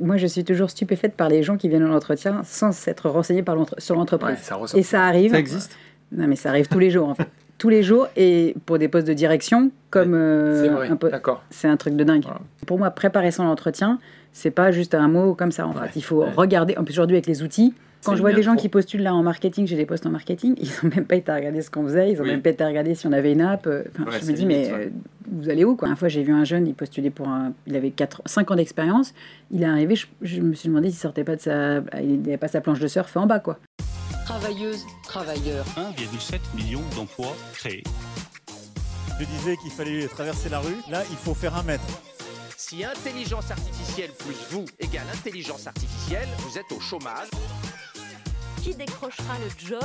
moi, je suis toujours stupéfaite par les gens qui viennent à l'entretien sans s'être renseignés par l'entre- sur l'entreprise. Ouais, ça ressort. et ça arrive. Ça existe? Non, mais ça arrive tous les jours, en fait. tous les jours, et pour des postes de direction, comme euh, C'est vrai, un peu. d'accord. C'est un truc de dingue. Voilà. Pour moi, préparer son entretien, c'est pas juste un mot comme ça. En Ouais, fait, il faut ouais. regarder. En plus, aujourd'hui, avec les outils, quand je vois des gens qui postulent là en marketing, j'ai des postes en marketing, ils ont même pas été à regarder ce qu'on faisait, ils ont Oui. même pas été à regarder si on avait une app. euh, enfin, Ouais, je me dis, limite, mais ouais. euh, vous allez où quoi? Une fois, j'ai vu un jeune, il postulait pour un. Il avait 4, 5 ans d'expérience. Il est arrivé, je, je me suis demandé s'il sortait pas de sa. Il n'avait pas sa planche de surf en bas, quoi. Travailleuses, travailleurs, 1,7 million d'emplois créés. Je disais qu'il fallait traverser la rue. Là, il faut faire un mètre. Si intelligence artificielle plus vous égale intelligence artificielle, vous êtes au chômage. Qui décrochera le job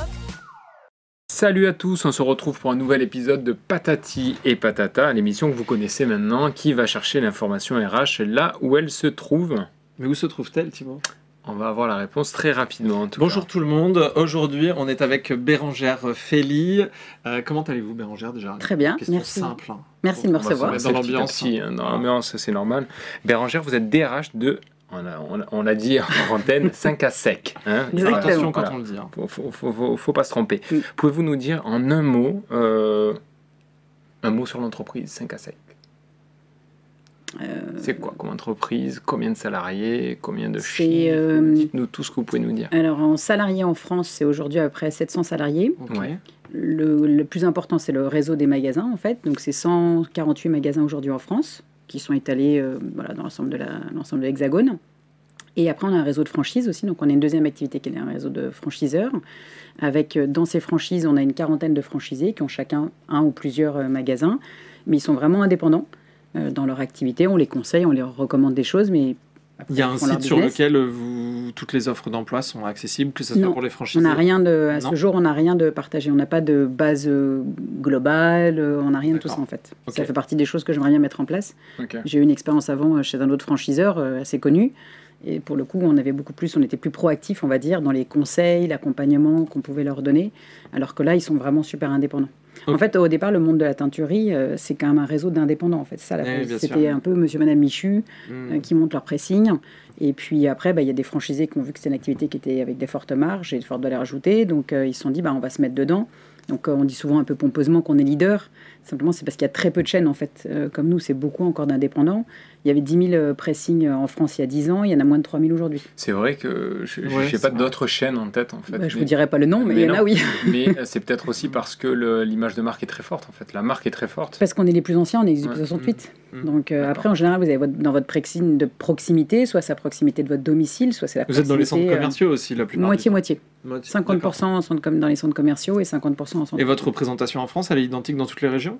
Salut à tous, on se retrouve pour un nouvel épisode de Patati et Patata, l'émission que vous connaissez maintenant, qui va chercher l'information RH là où elle se trouve. Mais où se trouve-t-elle, Thibaut? On va avoir la réponse très rapidement. en tout Bonjour cas. tout le monde. Aujourd'hui, on est avec Bérangère Féli. Euh, comment allez-vous, Bérangère, déjà? Très bien, Question merci. simple. hein. Merci de me recevoir. dans l'ambiance. aussi, hein, dans Voilà. l'ambiance, c'est normal. Bérangère, vous êtes DRH de, on l'a on dit en antenne, 5 à sec. Hein, attention quand Voilà. on le dit. hein. Faut, faut, faut- faut- faut pas se tromper. Oui. Pouvez-vous nous dire en un mot, euh, un mot sur l'entreprise 5 à sec? Euh, C'est quoi comme entreprise? Combien de salariés? Combien de chiffres? euh, Dites-nous tout ce que vous pouvez nous dire. Alors, en salariés en France, c'est aujourd'hui à peu près 700 salariés. Ok. Ouais. Le, le plus important, c'est le réseau des magasins, en fait. Donc, c'est 148 magasins aujourd'hui en France qui sont étalés euh, voilà, dans l'ensemble de l'Hexagone. Et après, on a un réseau de franchise aussi. Donc, on a une deuxième activité qui est un réseau de franchiseurs. Avec, euh, dans ces franchises, on a une quarantaine de franchisés qui ont chacun un ou plusieurs euh, magasins. Mais ils sont vraiment indépendants dans leur activité. On les conseille, on leur recommande des choses, mais après, Il y a un site sur lequel vous, toutes les offres d'emploi sont accessibles, que ce soit Non, pour les On franchisés. n'a rien de, à Non. ce jour, on n'a rien de partagé. On n'a pas de base euh, globale, euh, on n'a rien de tout ça en fait. Ça fait partie des choses que j'aimerais bien mettre en place. J'ai eu une expérience avant euh, chez un autre franchiseur euh, assez connu. Et pour le coup, on avait beaucoup plus, on était plus proactif, on va dire, dans les conseils, l'accompagnement qu'on pouvait leur donner. Alors que là, ils sont vraiment super indépendants. En fait, au départ, le monde de la teinturerie, euh, c'est quand même un réseau d'indépendants. En fait, ça. Oui, bien C'était un peu Monsieur, Madame Michu Hmm. euh, qui montent leur pressing. Et puis après, bah, il y a des franchisés qui ont vu que c'était une activité qui était avec des fortes marges et de fortes valeurs ajoutées. Donc euh, ils se sont dit, bah, on va se mettre dedans. Donc euh, on dit souvent un peu pompeusement qu'on est leader. Simplement, c'est parce qu'il y a très peu de chaînes en fait. Euh, comme nous, c'est beaucoup encore d'indépendants. Il y avait 10 000 euh, pressings en France il y a 10 ans. Il y en a moins de 3 000 aujourd'hui. C'est vrai que je n'ai Ouais, pas d'autres chaînes en tête en fait. Bah, je mais- vous dirai pas le nom, mais, il y en a, oui. mais euh, c'est peut-être aussi parce que l'image de marque est très forte en fait. La marque est très forte. Parce qu'on est les plus anciens, on est depuis Ouais. 68. Mm. Donc euh, après, en général, vous avez votre- dans votre prexing de proximité, soit c'est la proximité de votre domicile, soit c'est la Vous êtes dans les centres proximité, euh, commerciaux aussi, la plupart Moitié-moitié. temps. Moitié. D'accord. 50% en centre dans les centres commerciaux et 50% en centre Et votre représentation en France, elle est identique dans toutes les régions?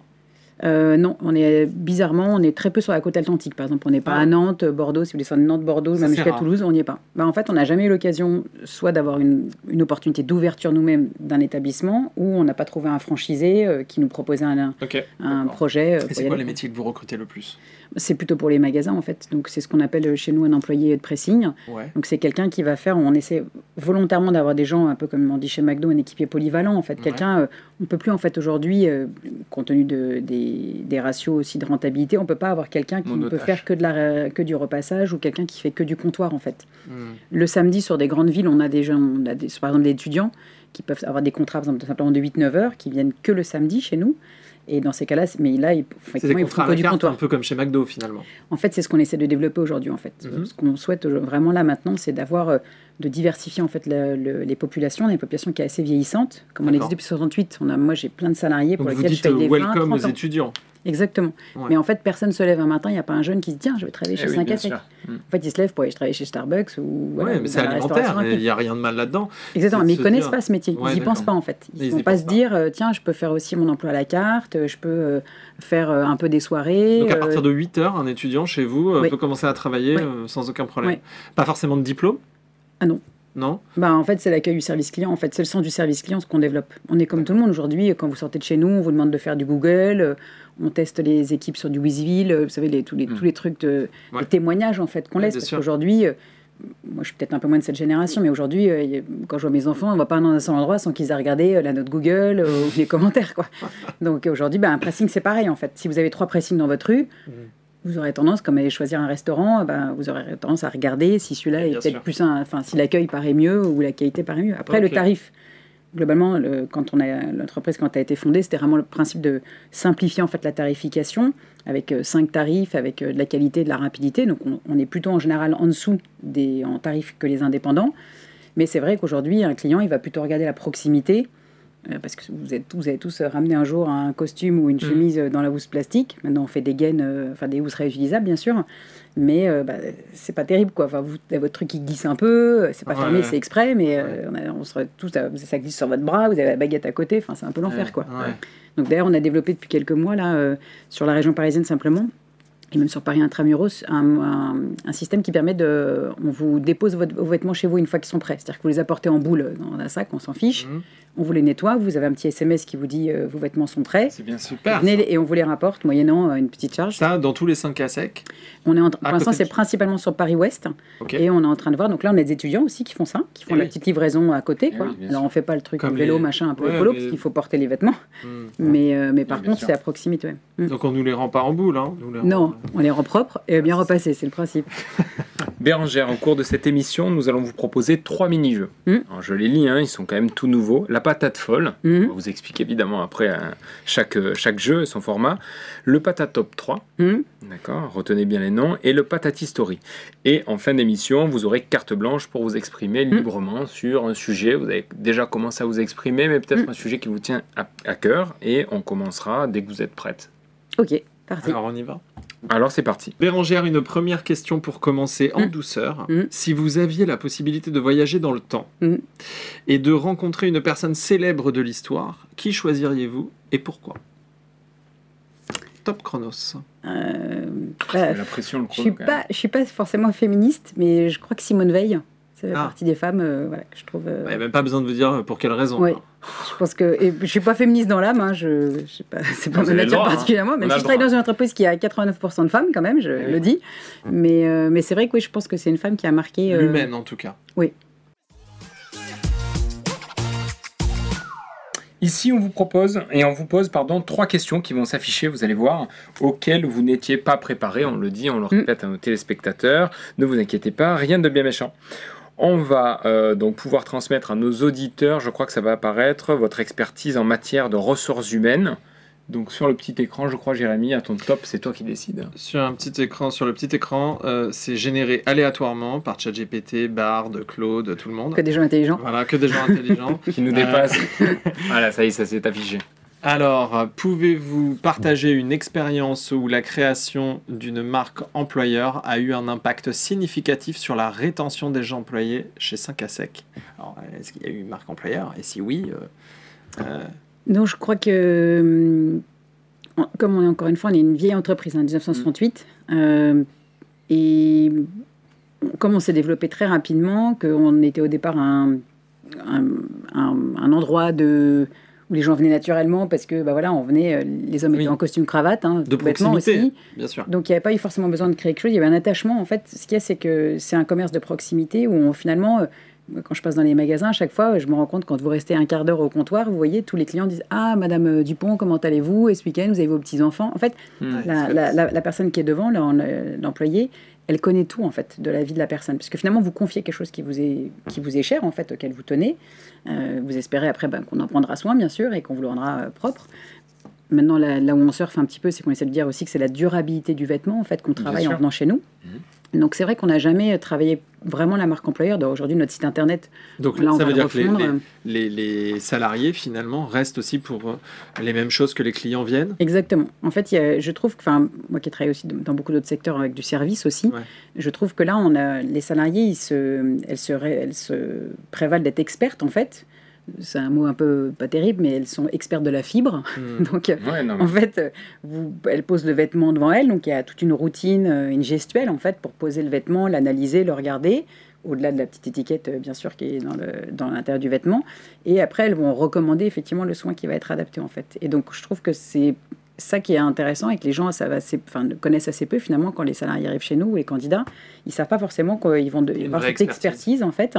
Euh, non, on est bizarrement, on est très peu sur la côte atlantique. Par exemple, on n'est pas Ah. à Nantes, Bordeaux. Si vous descendez de Nantes, Bordeaux, Ça, même jusqu'à. Toulouse, on n'y est pas. Bah, en fait, on n'a jamais eu l'occasion soit d'avoir une, une opportunité d'ouverture nous-mêmes d'un établissement, ou on n'a pas trouvé un franchisé euh, qui nous proposait un, projet. euh, Et c'est quoi les métiers que vous recrutez le plus? C'est plutôt pour les magasins en fait. Donc c'est ce qu'on appelle chez nous un employé de pressing. Ouais. Donc c'est quelqu'un qui va faire, on essaie volontairement d'avoir des gens un peu comme on dit chez McDo, un équipier polyvalent en fait. Ouais. Quelqu'un, euh, on peut plus en fait aujourd'hui, euh, compte tenu de, des, des ratios aussi de rentabilité, on peut pas avoir quelqu'un qui ne peut faire que de la que du repassage ou quelqu'un qui fait que du comptoir en fait. Hmm. Le samedi sur des grandes villes, on a des gens, on a des, par exemple des étudiants qui peuvent avoir des contrats par exemple, simplement de 8-9 heures, qui viennent que le samedi chez nous. Et dans ces cas-là, mais là, ils, C'est ils font que du comptoir. un peu comme chez McDo finalement. En fait, c'est ce qu'on essaie de développer aujourd'hui. En fait, Mhm. ce qu'on souhaite vraiment là maintenant, c'est d'avoir euh, de diversifier en fait le- le- les populations. On a une population qui est assez vieillissante. Comme on existe depuis 68, on a, moi j'ai plein de salariés pour Donc vous lesquels je dites paye euh, des 20, welcome 30 aux étudiants. Exactement. Ouais. Mais en fait, personne se lève un matin. Il n'y a pas un jeune qui se dit tiens, je vais travailler Eh chez oui, 5 bien à. Mm. En fait, il se lève pour aller travailler chez Starbucks ou voilà, ouais, ou mais c'est alimentaire, il n'y a rien de mal là-dedans. Exactement, mais ils se connaissent dire- pas ce métier. Ouais, ils n'y pensent pas en fait. Ils ne vont pas se dire euh, tiens, je peux faire aussi mon emploi à la carte, euh, je peux euh, faire un peu des soirées. Donc à partir de 8 heures, un étudiant chez vous Oui. peut commencer à travailler sans aucun problème. Pas forcément de diplôme Ah non. Non Bah, en fait, c'est l'accueil du service client. En fait, c'est le sens du service client ce qu'on développe. On est comme tout le monde aujourd'hui. Quand vous sortez de chez nous, on vous demande de faire du Google. euh, On teste les équipes sur du Wizville. euh, Vous savez, les, tous, les, Mm. tous les trucs de Ouais. les témoignages en fait qu'on Ouais, laisse. Parce qu'aujourd'hui, euh, moi, je suis peut-être un peu moins de cette génération, mais aujourd'hui, quand je vois mes enfants, on ne va pas dans un seul endroit sans qu'ils aient regardé la note Google ou les commentaires, quoi. Donc aujourd'hui, bah, un pressing, c'est pareil en fait. Si vous avez trois pressings dans votre rue. Mhm. Vous aurez tendance, comme aller choisir un restaurant, ben, vous aurez tendance à regarder si celui-là est peut-être plus, un- enfin, si l'accueil paraît mieux ou la qualité paraît mieux. Après, le tarif, globalement, le- quand on a l'entreprise quand elle a été fondée, c'était vraiment le principe de simplifier en fait la tarification avec euh, cinq tarifs, avec euh, de la qualité, de la rapidité. Donc, on, on est plutôt en général en dessous des en tarifs que les indépendants. Mais c'est vrai qu'aujourd'hui, un client, il va plutôt regarder la proximité. Euh, Parce que vous, êtes, vous avez tous ramené un jour un costume ou une Mhm. chemise euh, dans la housse plastique. Maintenant, on fait des gaines, euh, enfin des housses réutilisables, bien sûr. Mais euh, bah, c'est pas terrible, quoi. Enfin, vous avez votre truc qui glisse un peu. euh, C'est pas Ouais, fermé, ouais. c'est exprès, mais euh, on, a- on serait tous, à- ça glisse sur votre bras. Vous avez la baguette à côté. Enfin, c'est un peu l'enfer, quoi. Donc d'ailleurs, on a développé depuis quelques mois là euh, sur la région parisienne simplement. Et même sur Paris intramuros, un, un- un système qui permet de. On vous dépose votre- vos vêtements chez vous une fois qu'ils sont prêts. C'est-à-dire que vous les apportez en boule dans un sac, on s'en fiche. Mhm. On vous les nettoie, vous avez un petit SMS qui vous dit euh, vos vêtements sont prêts. C'est bien Super. Venez et on vous les rapporte moyennant euh, une petite charge. Ça, dans tous les 5 à sec. On est en, pour l'instant, c'est principalement sur Paris-Ouest. Et on est en train de voir. Donc là, on a des étudiants aussi qui font ça, qui font Eh la oui. petite livraison à côté. Eh Quoi. oui, Alors, on fait pas le truc Comme vélo, les- machin, un peu Ouais, écolo, mais- parce qu'il faut porter les vêtements. Mhm. Mais, euh, mais par contre, c'est à proximité. ouais. Mm. Donc on nous les rend pas en boule, hein. nous les rend- Non, on les rend propres et bien repassés, c'est le principe. Bérangère, au cours de cette émission, nous allons vous proposer trois mini-jeux. Mm. Alors, je les lis, hein, ils sont quand même tout nouveaux. La patate folle, Mhm. on va vous expliquer évidemment après hein, chaque, euh, chaque jeu et son format. Le patatop 3, Mhm. d'accord, retenez bien les noms, et le patati story. Et en fin d'émission, vous aurez carte blanche pour vous exprimer librement sur un sujet. Vous avez déjà commencé à vous exprimer, mais peut-être un sujet qui vous tient à, à cœur. Et on commencera dès que vous êtes prête. Ok, parti. Alors on y va. Alors c'est parti. Bérangère, une première question pour commencer en Mm. douceur. Mm. Si vous aviez la possibilité de voyager dans le temps Mm. et de rencontrer une personne célèbre de l'histoire, qui choisiriez-vous et pourquoi? Top chronos. Euh, bah, la pression, le je suis pas, je suis pas forcément féministe, mais je crois que Simone Veil, c'est Ah. partie des femmes, euh, voilà, que je trouve. euh, Il n'y a même pas besoin de vous dire pour quelle raison. Ouais. hein. Je pense que et je suis pas féministe dans l'âme, hein, je, je sais pas, c'est pas ma nature hein. particulièrement, On même a si je travaille dans une entreprise qui a 89% de femmes quand même, je Eh oui. le dis, mais euh, mais c'est vrai que oui, je pense que c'est une femme qui a marqué. euh, L'humaine en tout cas. Ici, on vous propose et on vous pose pardon trois questions qui vont s'afficher, vous allez voir, auxquelles vous n'étiez pas préparé. On le dit, on le Mm. répète à nos téléspectateurs. Ne vous inquiétez pas, rien de bien méchant. On va euh, donc pouvoir transmettre à nos auditeurs, je crois que ça va apparaître, votre expertise en matière de ressources humaines. Donc sur le petit écran, je crois, Jérémy, à ton top, c'est toi qui décides. Sur un petit écran, sur le petit écran, euh, c'est généré aléatoirement par ChatGPT, Bard, Claude, tout le monde. que des gens intelligents. Voilà, que des gens intelligents. Qui nous Euh. dépasse. voilà, ça y est, ça s'est affiché. Alors, euh, pouvez-vous partager une expérience où la création d'une marque employeur a eu un impact significatif sur la rétention des gens employés chez 5 à sec Alors, est-ce qu'il y a eu une marque employeur? Et si oui, euh, euh, Non, je crois que, en- comme on est encore une fois, on est une vieille entreprise, en 1968, euh, et comme on s'est développé très rapidement, qu'on était au départ un- un endroit de, où les gens venaient naturellement parce que bah voilà, on venait, euh, les hommes Oui. étaient en costume cravate, hein, de proximité, aussi. bien sûr. Donc il n'y avait pas eu forcément besoin de créer quelque chose, il y avait un attachement. En fait, ce qu'il y a, c'est que c'est un commerce de proximité où on, finalement, euh, quand je passe dans les magasins, à chaque fois, je me rends compte quand vous restez un quart d'heure au comptoir, vous voyez, tous les clients disent Ah, Madame euh, Dupont, comment allez-vous? Et ce week-end, vous avez vos petits-enfants? En fait, Mm. la, la- la- la personne qui est devant, l'employé, elle connaît tout en fait de la vie de la personne, parce que finalement vous confiez quelque chose qui vous est qui vous est cher en fait, auquel vous tenez. Euh, vous espérez après ben, qu'on en prendra soin bien sûr et qu'on vous le rendra euh, propre. Maintenant là, là où on surfe un petit peu, c'est qu'on essaie de dire aussi que c'est la durabilité du vêtement en fait qu'on travaille en venant chez nous. Donc c'est vrai qu'on n'a jamais travaillé vraiment la marque employeur. Aujourd'hui notre site internet, Donc là on ça veut dire que les, les- les- salariés, finalement, restent aussi pour euh, les mêmes choses que les clients viennent? Exactement. En fait, il y a- je trouve que, enfin, moi qui travaille aussi dans beaucoup d'autres secteurs avec du service aussi, Ouais. je trouve que là, on a les salariés, ils se, elles se, elles se prévalent d'être expertes en fait. C'est un mot un peu pas terrible, mais elles sont expertes de la fibre. Hmm. Donc, euh, Ouais, non, mais- en fait, euh, vous, elles posent le vêtement devant elles, donc il y a toute une routine, euh, une gestuelle en fait pour poser le vêtement, l'analyser, le regarder, au-delà de la petite étiquette bien sûr qui est dans le dans l'intérieur du vêtement. Et après, elles vont recommander effectivement le soin qui va être adapté en fait. Et donc, je trouve que c'est ça qui est intéressant et que les gens savent assez, enfin, connaissent assez peu finalement quand les salariés arrivent chez nous ou les candidats, ils savent pas forcément qu'ils vont de- avoir cette expertise. expertise en fait,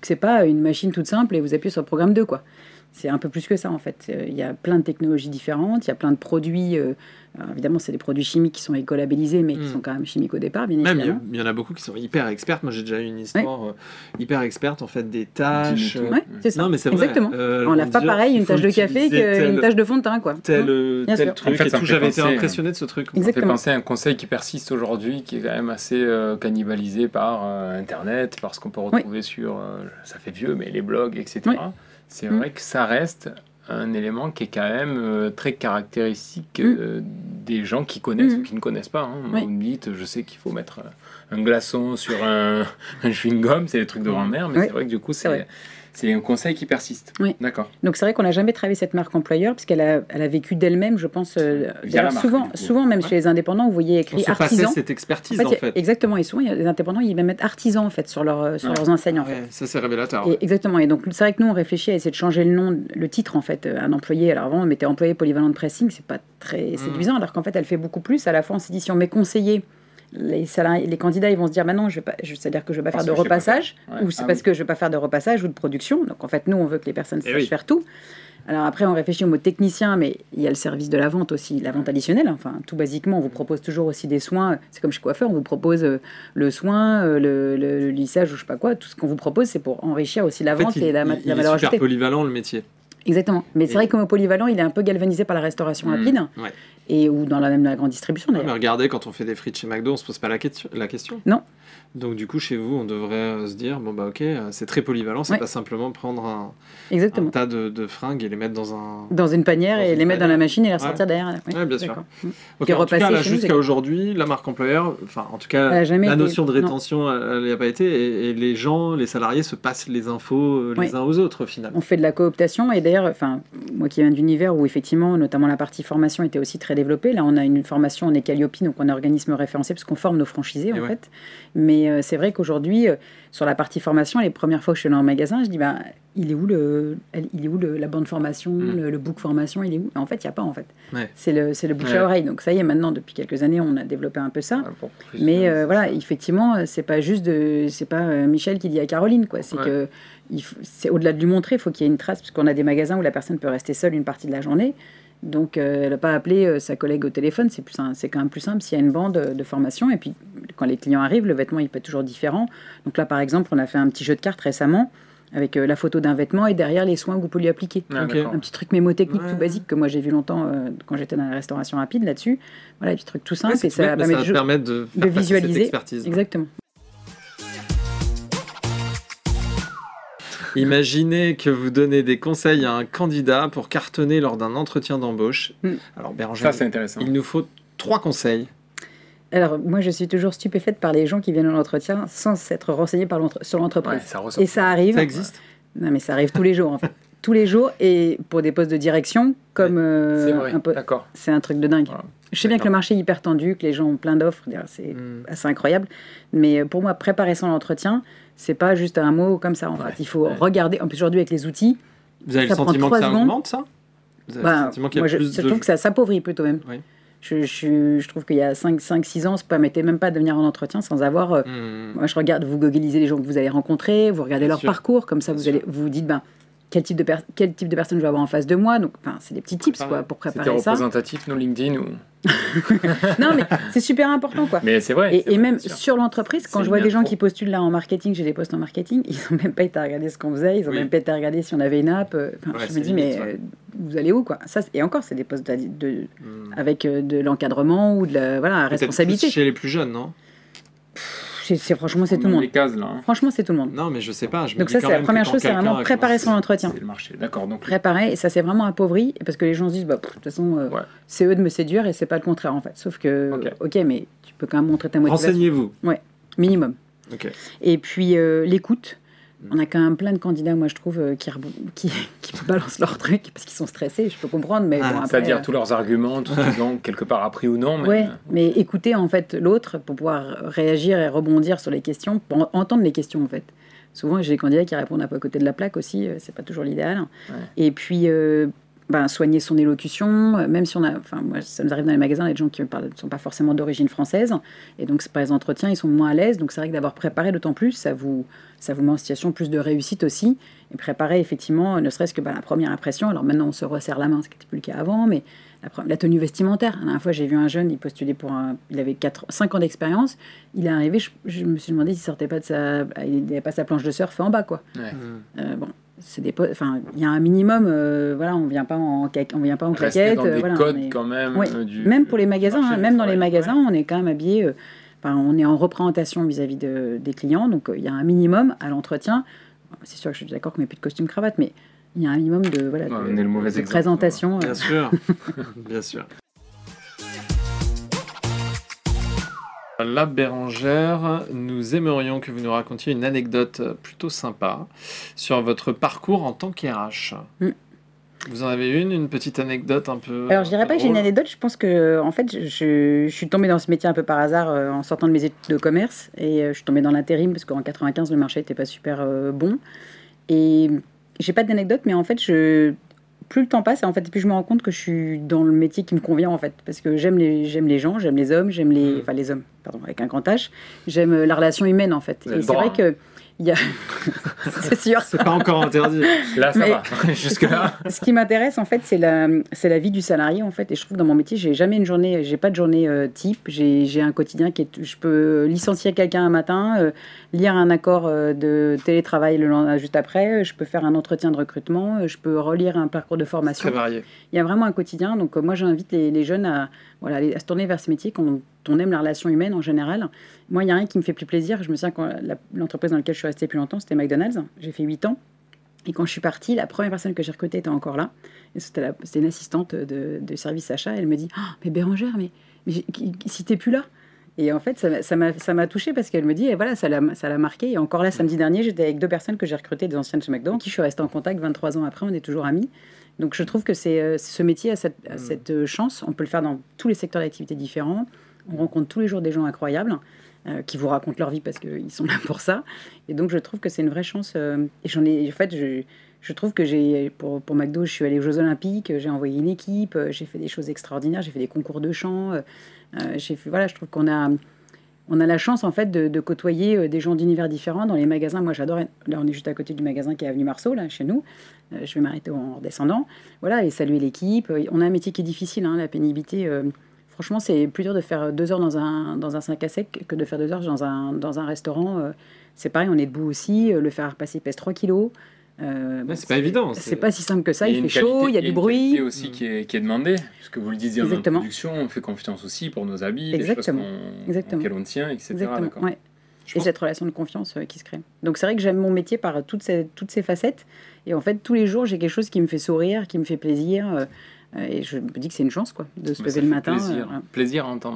que c'est pas une machine toute simple et vous appuyez sur le programme 2 quoi. C'est un peu plus que ça en fait. Euh, Il y a plein de technologies différentes, il y a plein de produits. euh, alors, évidemment, c'est des produits chimiques qui sont écolabellisés, mais qui Mm. sont quand même chimiques au départ, bien Même, il y, évidemment. il y en a beaucoup qui sont hyper expertes. Moi, j'ai déjà eu une histoire euh, hyper experte, en fait, des tâches. Ouais, c'est ça. Non, mais c'est. Exactement. Euh, on lave pas pareil il une tache de café qu'une tache de fond de teint, quoi. tel, Hein tel truc En fait, et tout. J'avais été impressionné de ce truc. Ça fait Exactement. penser à un conseil qui persiste aujourd'hui, qui est quand même assez euh, cannibalisé par euh, Internet, parce qu'on peut retrouver sur, euh, ça fait vieux, mais les blogs, etc. Oui. C'est Mm. vrai que ça reste un élément qui est quand même euh, très caractéristique Mm. euh, des gens qui connaissent Mm. ou qui ne connaissent pas. hein. Oui. Vous me dites, je sais qu'il faut mettre un glaçon sur un, un chewing-gum, c'est des trucs de grand-mère, mais Oui. c'est vrai que du coup, C'est c'est un conseil qui persiste. Oui. D'accord. Donc c'est vrai qu'on n'a jamais travaillé cette marque employeur, puisqu'elle a, elle a vécu d'elle-même, je pense. euh, Via la marque, souvent, souvent, même Ouais. chez les indépendants, vous voyez On écrit se passait artisan. cette expertise, En fait, en. Exactement, et souvent, des indépendants, ils mettre artisan, en fait, sur, leur, euh, sur Ouais. leurs enseignes, en fait. Ouais, ça, c'est révélateur. Et exactement. Et donc, c'est vrai que nous, on réfléchit à essayer de changer le nom, le titre, en fait. euh, Un employé, alors avant, on mettait employé polyvalent de pressing, c'est pas très séduisant, alors qu'en fait, elle fait beaucoup plus. À la fois, on s'est dit, si on met conseiller, les, salariés, les candidats, ils vont se dire, bah non, je c'est-à-dire que je vais pas Parce faire de repassage, faire. Ouais. ou c'est Ah parce oui. que je vais pas faire de repassage ou de production. Donc, en fait, nous, on veut que les personnes Eh sachent oui. faire tout. Alors après, on réfléchit au mot technicien, mais il y a le service de la vente aussi, la vente additionnelle. Enfin, tout basiquement, on vous propose toujours aussi des soins. C'est comme chez coiffeur, on vous propose euh, le soin, euh, le, le- le lissage ou je sais pas quoi. Tout ce qu'on vous propose, c'est pour enrichir aussi la En fait, vente il, et la, il- la il valeur est super ajoutée. polyvalent, le métier. Exactement. Mais c'est vrai que mot polyvalent, il est un peu galvanisé par la restauration Mm. rapide Ouais. Et ou dans la même la grande distribution Ouais, d'ailleurs. mais regardez, quand on fait des frites chez McDo, on se pose pas la question. La question. Non. Donc du coup, chez vous, on devrait euh, se dire, bon bah ok, euh, c'est très polyvalent, c'est Ouais. pas simplement prendre un, tas de, de fringues et les mettre dans un... Dans une panière Dans et une les mettre dans la machine et les Ouais. ressortir derrière. Oui, Ouais, bien sûr. d'accord. Mm. En tout cas, jusqu'à aujourd'hui, la marque employeur, enfin en tout cas, la été- notion de non. rétention, elle n'y a pas été, et, et les gens, les salariés se passent les infos euh, les uns aux autres, finalement. On fait de la cooptation et d'ailleurs, enfin, moi qui viens d'univers où effectivement, notamment la partie formation était aussi très développée. Là, on a une formation, on est Calliope, donc on est organisme référencé parce qu'on forme nos franchisés Et en ouais. fait. Mais euh, c'est vrai qu'aujourd'hui, euh, sur la partie formation, les premières fois que je suis allée en magasin, je dis bah, il est où le, il est où le- la bande formation, Mm. le, le book formation, il est où? En fait, il y a pas en fait. Ouais. C'est le, le bouche Ouais. à oreille. Donc ça y est, maintenant depuis quelques années, on a développé un peu ça. Pour Mais euh, voilà, effectivement, c'est pas juste de, c'est pas Michel qui dit à Caroline quoi. C'est que c'est au-delà de lui montrer, il faut qu'il y ait une trace parce qu'on a des magasins où la personne peut rester seule une partie de la journée. Donc, euh, elle n'a pas appelé euh, sa collègue au téléphone. C'est plus, un- c'est quand même plus simple s'il y a une bande euh, de formation. Et puis, quand les clients arrivent, le vêtement il peut être toujours différent. Donc là, par exemple, on a fait un petit jeu de cartes récemment avec euh, la photo d'un vêtement et derrière les soins que vous pouvez lui appliquer. Ah. Un petit truc mémotechnique Ouais. tout basique que moi j'ai vu longtemps euh, quand j'étais dans la restauration rapide là-dessus. Voilà, un petit truc tout simple Ouais, et tout ça va va de permettre cette visualiser. expertise. Exactement. Imaginez que vous donnez des conseils à un candidat pour cartonner lors d'un entretien d'embauche. Mm. Alors Bérangère, Ça, c'est intéressant. il nous faut trois conseils. Alors, moi, je suis toujours stupéfaite par les gens qui viennent à l'entretien sans s'être renseignés par sur Ouais, l'entreprise. ça ressort. et ça arrive. Ça existe Non, mais ça arrive tous les jours, en fait. tous les jours, et pour des postes de direction, comme euh, C'est vrai, un peu. d'accord. C'est un truc de dingue. Voilà. Je sais bien que le marché est hyper tendu, que les gens ont plein d'offres, c'est Mm. assez incroyable. Mais euh, pour moi, préparer son entretien, c'est pas juste un mot comme ça. En Ouais, fait, il faut ouais. regarder. En plus, aujourd'hui, avec les outils, Vous avez Ça le prend sentiment que ça secondes. augmente, ça? Vous avez le bah, sentiment qu'il y a moi, je, plus je de... trouve que ça s'appauvrit plutôt même. Oui. Je, je, je trouve qu'il y a 5-6 ans, on se permettait même pas de venir en entretien sans avoir. euh, Mm. Moi, je regarde, vous googlisez les gens que vous allez rencontrer, vous regardez Bien leur sûr. parcours, comme ça, Bien vous sûr. allez vous vous dites, ben, quel type de, per- quel type de personne je vais avoir en face de moi. Donc, enfin, c'est des petits tips quoi, pour C'était préparer ça. représentatif, nos LinkedIn ou... Non, mais c'est super important, quoi. Mais c'est vrai. Et, c'est et vrai, même sur l'entreprise, quand je vois des gens qui postulent là en marketing, j'ai des postes en marketing, ils n'ont même pas été à regarder ce qu'on faisait, ils n'ont Oui. même pas été à regarder si on avait une app. euh, enfin, Ouais, je me dis, limite, mais ouais. euh, vous allez où, quoi? Ça, Et encore, c'est des postes de, de- Mm. avec euh, de l'encadrement ou de la voilà, responsabilité. plus chez les plus jeunes, non? C'est, franchement, c'est tout le monde. les cases là. hein. Franchement, c'est tout le monde. Non, mais je sais pas. Je me Donc ça, c'est la première chose, c'est vraiment préparer son entretien. C'est le marché. D'accord. Donc préparer et ça c'est vraiment appauvri parce que les gens se disent bah, pff, de toute façon euh, Ouais. c'est eux de me séduire et c'est pas le contraire en fait sauf que Ok. ok mais tu peux quand même montrer ta motivation Renseignez-vous. minimum Ok. et puis euh, l'écoute. On a quand même plein de candidats moi je trouve euh, qui, rebou- qui, qui balancent leurs trucs parce qu'ils sont stressés je peux comprendre mais Ah, bon C'est-à-dire euh, tous leurs arguments, tout ce qu'ils ont quelque part appris ou non. Mais... Ouais, mais écouter en fait l'autre pour pouvoir réagir et rebondir sur les questions, pour en- entendre les questions en fait. Souvent, j'ai des candidats qui répondent un peu à côté de la plaque aussi, euh, c'est pas toujours l'idéal. Ouais. Et puis, euh, ben, soigner son élocution, euh, même si on a, enfin moi ça nous arrive dans les magasins, il y a des gens qui ne sont pas forcément d'origine française, et donc c'est pas les entretiens, ils sont moins à l'aise, donc c'est vrai que d'avoir préparé d'autant plus, ça vous, ça vous met en situation plus de réussite aussi, et préparer effectivement, ne serait-ce que ben, la première impression, alors maintenant on se resserre la main, ce qui n'était plus le cas avant, mais la, tenue vestimentaire, la dernière fois j'ai vu un jeune, il postulait pour un, il avait 4, 5 ans d'expérience, il est arrivé, je, je me suis demandé s'il sortait pas de sa, il n'avait pas sa planche de surf en bas quoi. Ouais. Euh, bon, c'est des, po- enfin, il y a un minimum. euh, voilà, on vient pas en, on vient pas en claquette. dans euh, des voilà, codes on est- quand même. Euh, du, même pour les magasins, marché hein, même dans les magasins, on est quand même habillé. euh, enfin, on est en représentation vis-à-vis de- des clients, donc euh, il y a un minimum à l'entretien. C'est sûr que je suis d'accord qu'on met plus de costume cravate, mais il y a un minimum de voilà Ouais, de, on est le mauvais de exemple, présentation. euh, Bien sûr, bien sûr. La Bérangère, nous aimerions que vous nous racontiez une anecdote plutôt sympa sur votre parcours en tant qu'RH. Mm. Vous en avez une, une petite anecdote un peu. Alors, je dirais pas que j'ai une anecdote. Je pense que, en fait, je, suis tombée dans ce métier un peu par hasard euh, en sortant de mes études de commerce. Et euh, je suis tombée dans l'intérim parce qu'en 95, le marché n'était pas super euh, bon. Et j'ai pas d'anecdote, mais en fait, je, plus le temps passe, en fait, plus je me rends compte que je suis dans le métier qui me convient, en fait. Parce que j'aime les, j'aime les gens, j'aime les hommes, j'aime les. Mm. Enfin, les hommes, pardon, avec un grand H. J'aime euh, la relation humaine, en fait. Et c'est vrai que. Il y a... c'est sûr. C'est pas encore interdit. Là, ça Mais- va. Jusque-là. Ce qui m'intéresse en fait, c'est la, c'est la vie du salarié en fait. Et je trouve que dans mon métier, j'ai jamais une journée, j'ai pas de journée euh, type. J'ai, j'ai un quotidien qui est, je peux licencier quelqu'un un matin, euh, lire un accord euh, de télétravail le lendemain juste après. Je peux faire un entretien de recrutement. Je peux relire un parcours de Très formation. varié. Il y a vraiment un quotidien. Donc euh, moi, j'invite les, les jeunes à, voilà, à se tourner vers ce métier quand on, aime la relation humaine en général. Moi, il y a rien qui me fait plus plaisir. Je me souviens quand l'entreprise dans laquelle je suis restée plus longtemps, c'était McDonald's. J'ai fait 8 ans. Et quand je suis partie, la première personne que j'ai recrutée était encore là. C'était, une assistante de, service achat. Elle me dit Ah, Mais Bérangère, mais, mais si t'es plus là Et en fait, ça, m'a- touchée parce qu'elle me dit, et voilà, ça l'a, marqué. Et encore là, samedi dernier, j'étais avec deux personnes que j'ai recrutées, des anciennes chez McDo, avec qui je suis restée en contact 23 ans après, on est toujours amis. Donc je trouve que c'est, euh, ce métier a cette, a cette euh, chance. On peut le faire dans tous les secteurs d'activité différents. On rencontre tous les jours des gens incroyables euh, qui vous racontent leur vie parce qu'ils sont là pour ça. Et donc je trouve que c'est une vraie chance. euh, et j'en ai, en fait, je, je trouve que j'ai, pour, pour McDo, je suis allée aux Jeux Olympiques, j'ai envoyé une équipe, j'ai fait des choses extraordinaires, j'ai fait des concours de chant. euh, j'ai fait, voilà, je trouve qu'on a, on a la chance en fait de, côtoyer euh, des gens d'univers différents dans les magasins. Moi, j'adore. Là, on est juste à côté du magasin qui est avenue Marceau, là, chez nous. Euh, je vais m'arrêter en redescendant. Voilà, et saluer l'équipe. Euh, On a un métier qui est difficile, hein, la pénibilité. franchement, c'est plus dur de faire deux heures dans un, dans un 5 à sec que de faire deux heures dans un, dans un restaurant. c'est pareil, on est debout aussi. Le fer à repasser pèse 3 kilos. Euh, c'est pas évident, c'est- pas si simple que ça. Il fait chaud, il y a du une bruit. qualité aussi qui est, qui est demandée, puisque vous le disiez en Exactement. introduction, on fait confiance aussi pour nos habits, choses Exactement. qu'on- Exactement. auxquelles on tient, etc. Exactement. ouais. Et pense- cette relation de confiance euh, qui se crée. Donc c'est vrai que j'aime mon métier par toutes ces, toutes ces facettes. Et en fait, tous les jours, j'ai quelque chose qui me fait sourire, qui me fait plaisir. euh, et je me dis que c'est une chance, quoi, de se ça lever le matin. Plaisir, euh, plaisir à entendre.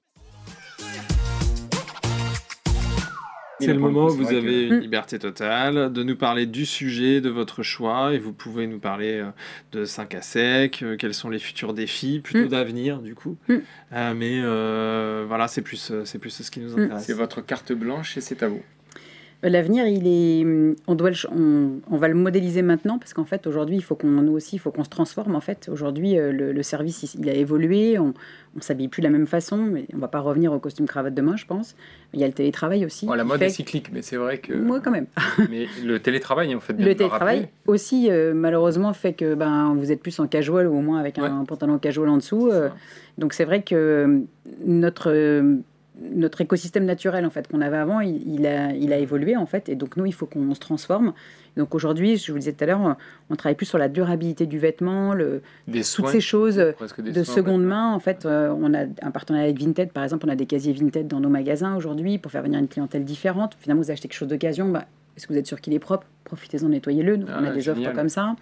C'est le moment où vous que- avez une liberté totale de nous parler du sujet, de votre choix, et vous pouvez nous parler euh, de 5 à sec, euh, quels sont les futurs défis, plutôt Mm. d'avenir du coup. Mm. Euh, mais euh, voilà, c'est plus, c'est plus ce qui nous Mm. intéresse. C'est votre carte blanche et c'est à vous. L'avenir, il est, on doit, le ch- on, on va le modéliser maintenant parce qu'en fait, aujourd'hui, il faut qu'on, nous aussi, il faut qu'on se transforme. En fait, aujourd'hui, euh, le, le service, il, a évolué. On, on s'habille plus de la même façon, mais on va pas revenir au costume cravate demain, je pense. Il y a le télétravail aussi. Bon, la mode fait est que- cyclique, mais c'est vrai que. Moi, quand même. mais le télétravail, en fait, bien Le télétravail aussi, euh, malheureusement, fait que ben, vous êtes plus en casual ou au moins avec un pantalon casual en dessous. euh, donc c'est vrai que notre, notre écosystème naturel en fait qu'on avait avant, il, il a, il a évolué en fait. Et donc nous, il faut qu'on se transforme. Donc aujourd'hui, je vous le disais tout à l'heure, on travaille plus sur la durabilité du vêtement, le, Des toutes soins. ces choses de soins, seconde ouais. main. En fait, euh, on a un partenariat avec Vinted, par exemple, on a des casiers Vinted dans nos magasins aujourd'hui pour faire venir une clientèle différente. Finalement, vous achetez quelque chose d'occasion, bah, est-ce que vous êtes sûr qu'il est propre? Profitez-en, nettoyez-le. Ah on a des génial. offres comme ça.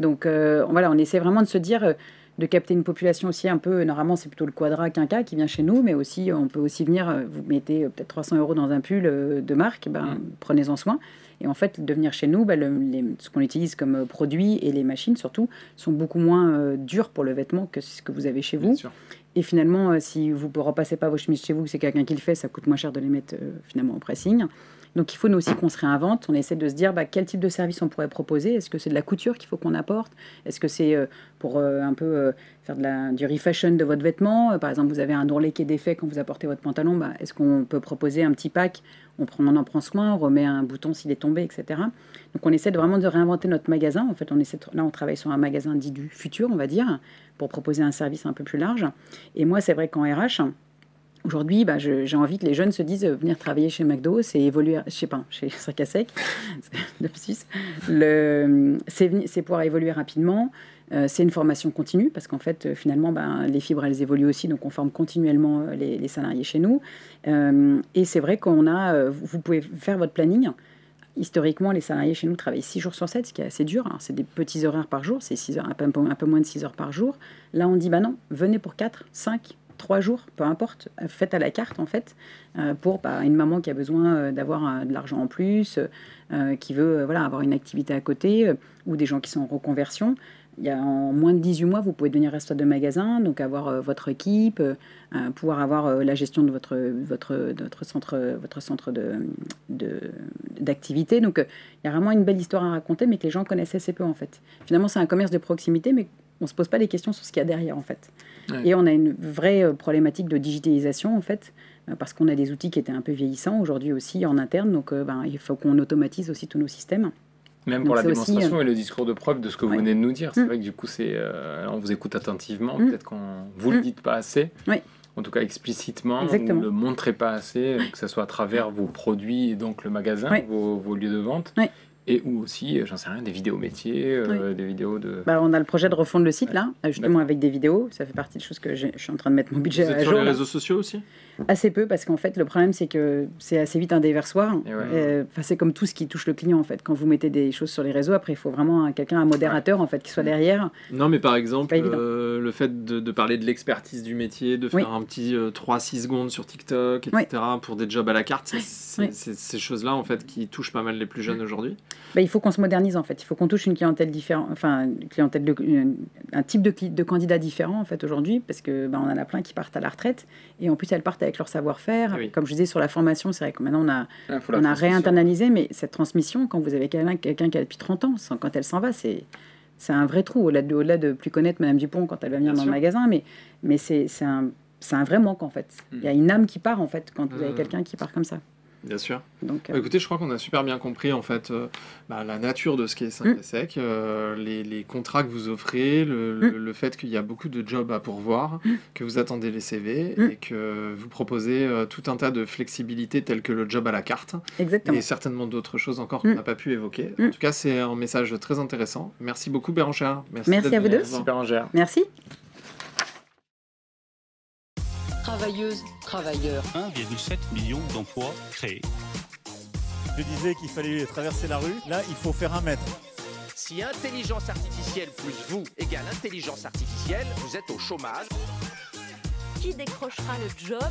Donc euh, voilà, on essaie vraiment de se dire, euh, de capter une population aussi un peu, normalement c'est plutôt le quadra quinca qui vient chez nous, mais aussi on peut aussi venir, euh, vous mettez euh, peut-être 300 euros dans un pull euh, de marque, ben, Mm. prenez-en soin. Et en fait, de venir chez nous, ben, le- les- ce qu'on utilise comme produit et les machines surtout sont beaucoup moins euh, durs pour le vêtement que ce que vous avez chez vous. Et finalement, euh, si vous ne repassez pas vos chemises chez vous, c'est quelqu'un qui le fait, ça coûte moins cher de les mettre euh, finalement au pressing. Donc il faut nous aussi qu'on se réinvente. On essaie de se dire bah, quel type de service on pourrait proposer. Est-ce que c'est de la couture qu'il faut qu'on apporte? Est-ce que c'est euh, pour un peu faire de la, du refashion de votre vêtement? Par exemple, vous avez un ourlet qui est défait quand vous apportez votre pantalon. Bah, Est-ce qu'on peut proposer un petit pack? On, prend, en prend soin, on remet un bouton s'il est tombé, etc. Donc on essaie de vraiment de réinventer notre magasin. En fait, on de- là, on travaille sur un magasin dit du futur, on va dire, pour proposer un service un peu plus large. Et moi, c'est vrai qu'en RH, Aujourd'hui, bah, j'ai envie que les jeunes se disent euh, venir travailler chez McDo, c'est évoluer, je sais pas, chez Sac à Sec, lapsus. Le- c'est pouvoir évoluer rapidement. euh, c'est une formation continue parce qu'en fait, euh, finalement, ben, les fibres, elles évoluent aussi, donc on forme continuellement les, salariés chez nous. Et c'est vrai qu'on a, vous pouvez faire votre planning. Historiquement, les salariés chez nous travaillent 6 jours sur 7, ce qui est assez dur. Alors, c'est des petits horaires par jour, c'est un, peu, un peu moins de 6 heures par jour. Là, on dit, bah non, venez pour 4, 5, 3 jours, peu importe, euh, faites à la carte en fait, euh, pour bah, une maman qui a besoin euh, d'avoir de l'argent en plus, qui veut voilà, avoir une activité à côté, ou des gens qui sont en reconversion. Il y a en moins de 18 mois, vous pouvez devenir responsable de magasin, donc avoir euh, votre équipe, euh, euh, pouvoir avoir la gestion de votre, votre, de votre centre, votre centre de, de- d'activité. Donc il y a vraiment une belle histoire à raconter, mais que les gens connaissent assez peu en fait. Finalement, c'est un commerce de proximité, mais on ne se pose pas les questions sur ce qu'il y a derrière en fait. Ouais. Et on a une vraie problématique de digitalisation en fait, parce qu'on a des outils qui étaient un peu vieillissants aujourd'hui aussi en interne, donc ben, il faut qu'on automatise aussi tous nos systèmes. Même Donc pour la aussi, démonstration et le discours de preuve de ce que vous venez de nous dire. C'est Mm. vrai que du coup, c'est, euh, on vous écoute attentivement. Mm. Peut-être qu'on vous le Mm. dites pas assez. Oui. En tout cas, explicitement, Exactement. ou le montrez pas assez, que ce soit à travers vos produits et donc le magasin, Oui. vos, vos lieux de vente. Oui. Et ou aussi, euh, j'en sais rien, des vidéos métiers, euh, des vidéos de. Bah, on a le projet de refondre le site là, euh, justement avec des vidéos. Ça fait partie des choses que je suis en train de mettre mon Vous budget êtes à sur jour. les là. réseaux sociaux aussi? Assez peu parce qu'en fait le problème c'est que c'est assez vite un déversoir. Ouais. Euh, Enfin c'est comme tout ce qui touche le client en fait. Quand vous mettez des choses sur les réseaux, après il faut vraiment un- quelqu'un, un modérateur en fait qui soit derrière. Non, mais par exemple, euh, le fait de, de parler de l'expertise du métier, de Oui. faire un petit 3-6 secondes sur TikTok, etc., pour des jobs à la carte, c'est ces choses-là en fait qui touchent pas mal les plus jeunes aujourd'hui. Bah, il faut qu'on se modernise en fait. Il faut qu'on touche une clientèle différente, enfin une clientèle de, une- un type de, candidat différent en fait aujourd'hui parce que bah, on en a plein qui partent à la retraite et en plus elles partent avec leur savoir-faire. Oui. Comme je disais sur la formation, c'est vrai que maintenant on a Ah, on a transmission. réinternalisé, mais cette transmission, quand vous avez quelqu'un quelqu'un qui a depuis 30 ans, quand elle s'en va, c'est c'est un vrai trou. Au-delà de, de plus connaître Madame Dupont quand elle va venir Bien dans sûr. le magasin, mais, mais c'est un, c'est un vrai manque en fait. Mm. Il y a une âme qui part en fait quand vous avez Mm. quelqu'un qui part comme ça. Bien sûr. Donc, euh, Bah, écoutez, je crois qu'on a super bien compris en fait euh, bah, la nature de ce qu'est 5 Mm. à sec, euh, les, les contrats que vous offrez, le, le- Mm. le fait qu'il y a beaucoup de jobs à pourvoir, Mm. que vous attendez les CV Mm. et que vous proposez euh, tout un tas de flexibilités telles que le job à la carte exactement. et certainement d'autres choses encore qu'on n'a pas pu évoquer. En tout cas, c'est un message très intéressant. Merci beaucoup Béranchard. Merci à vous deux. Super Angère. Merci. Travailleuses, travailleurs. 1,7 million d'emplois créés. Je disais qu'il fallait traverser la rue. Là, il faut faire un mètre. Si intelligence artificielle plus vous égale intelligence artificielle, vous êtes au chômage. Qui décrochera le job?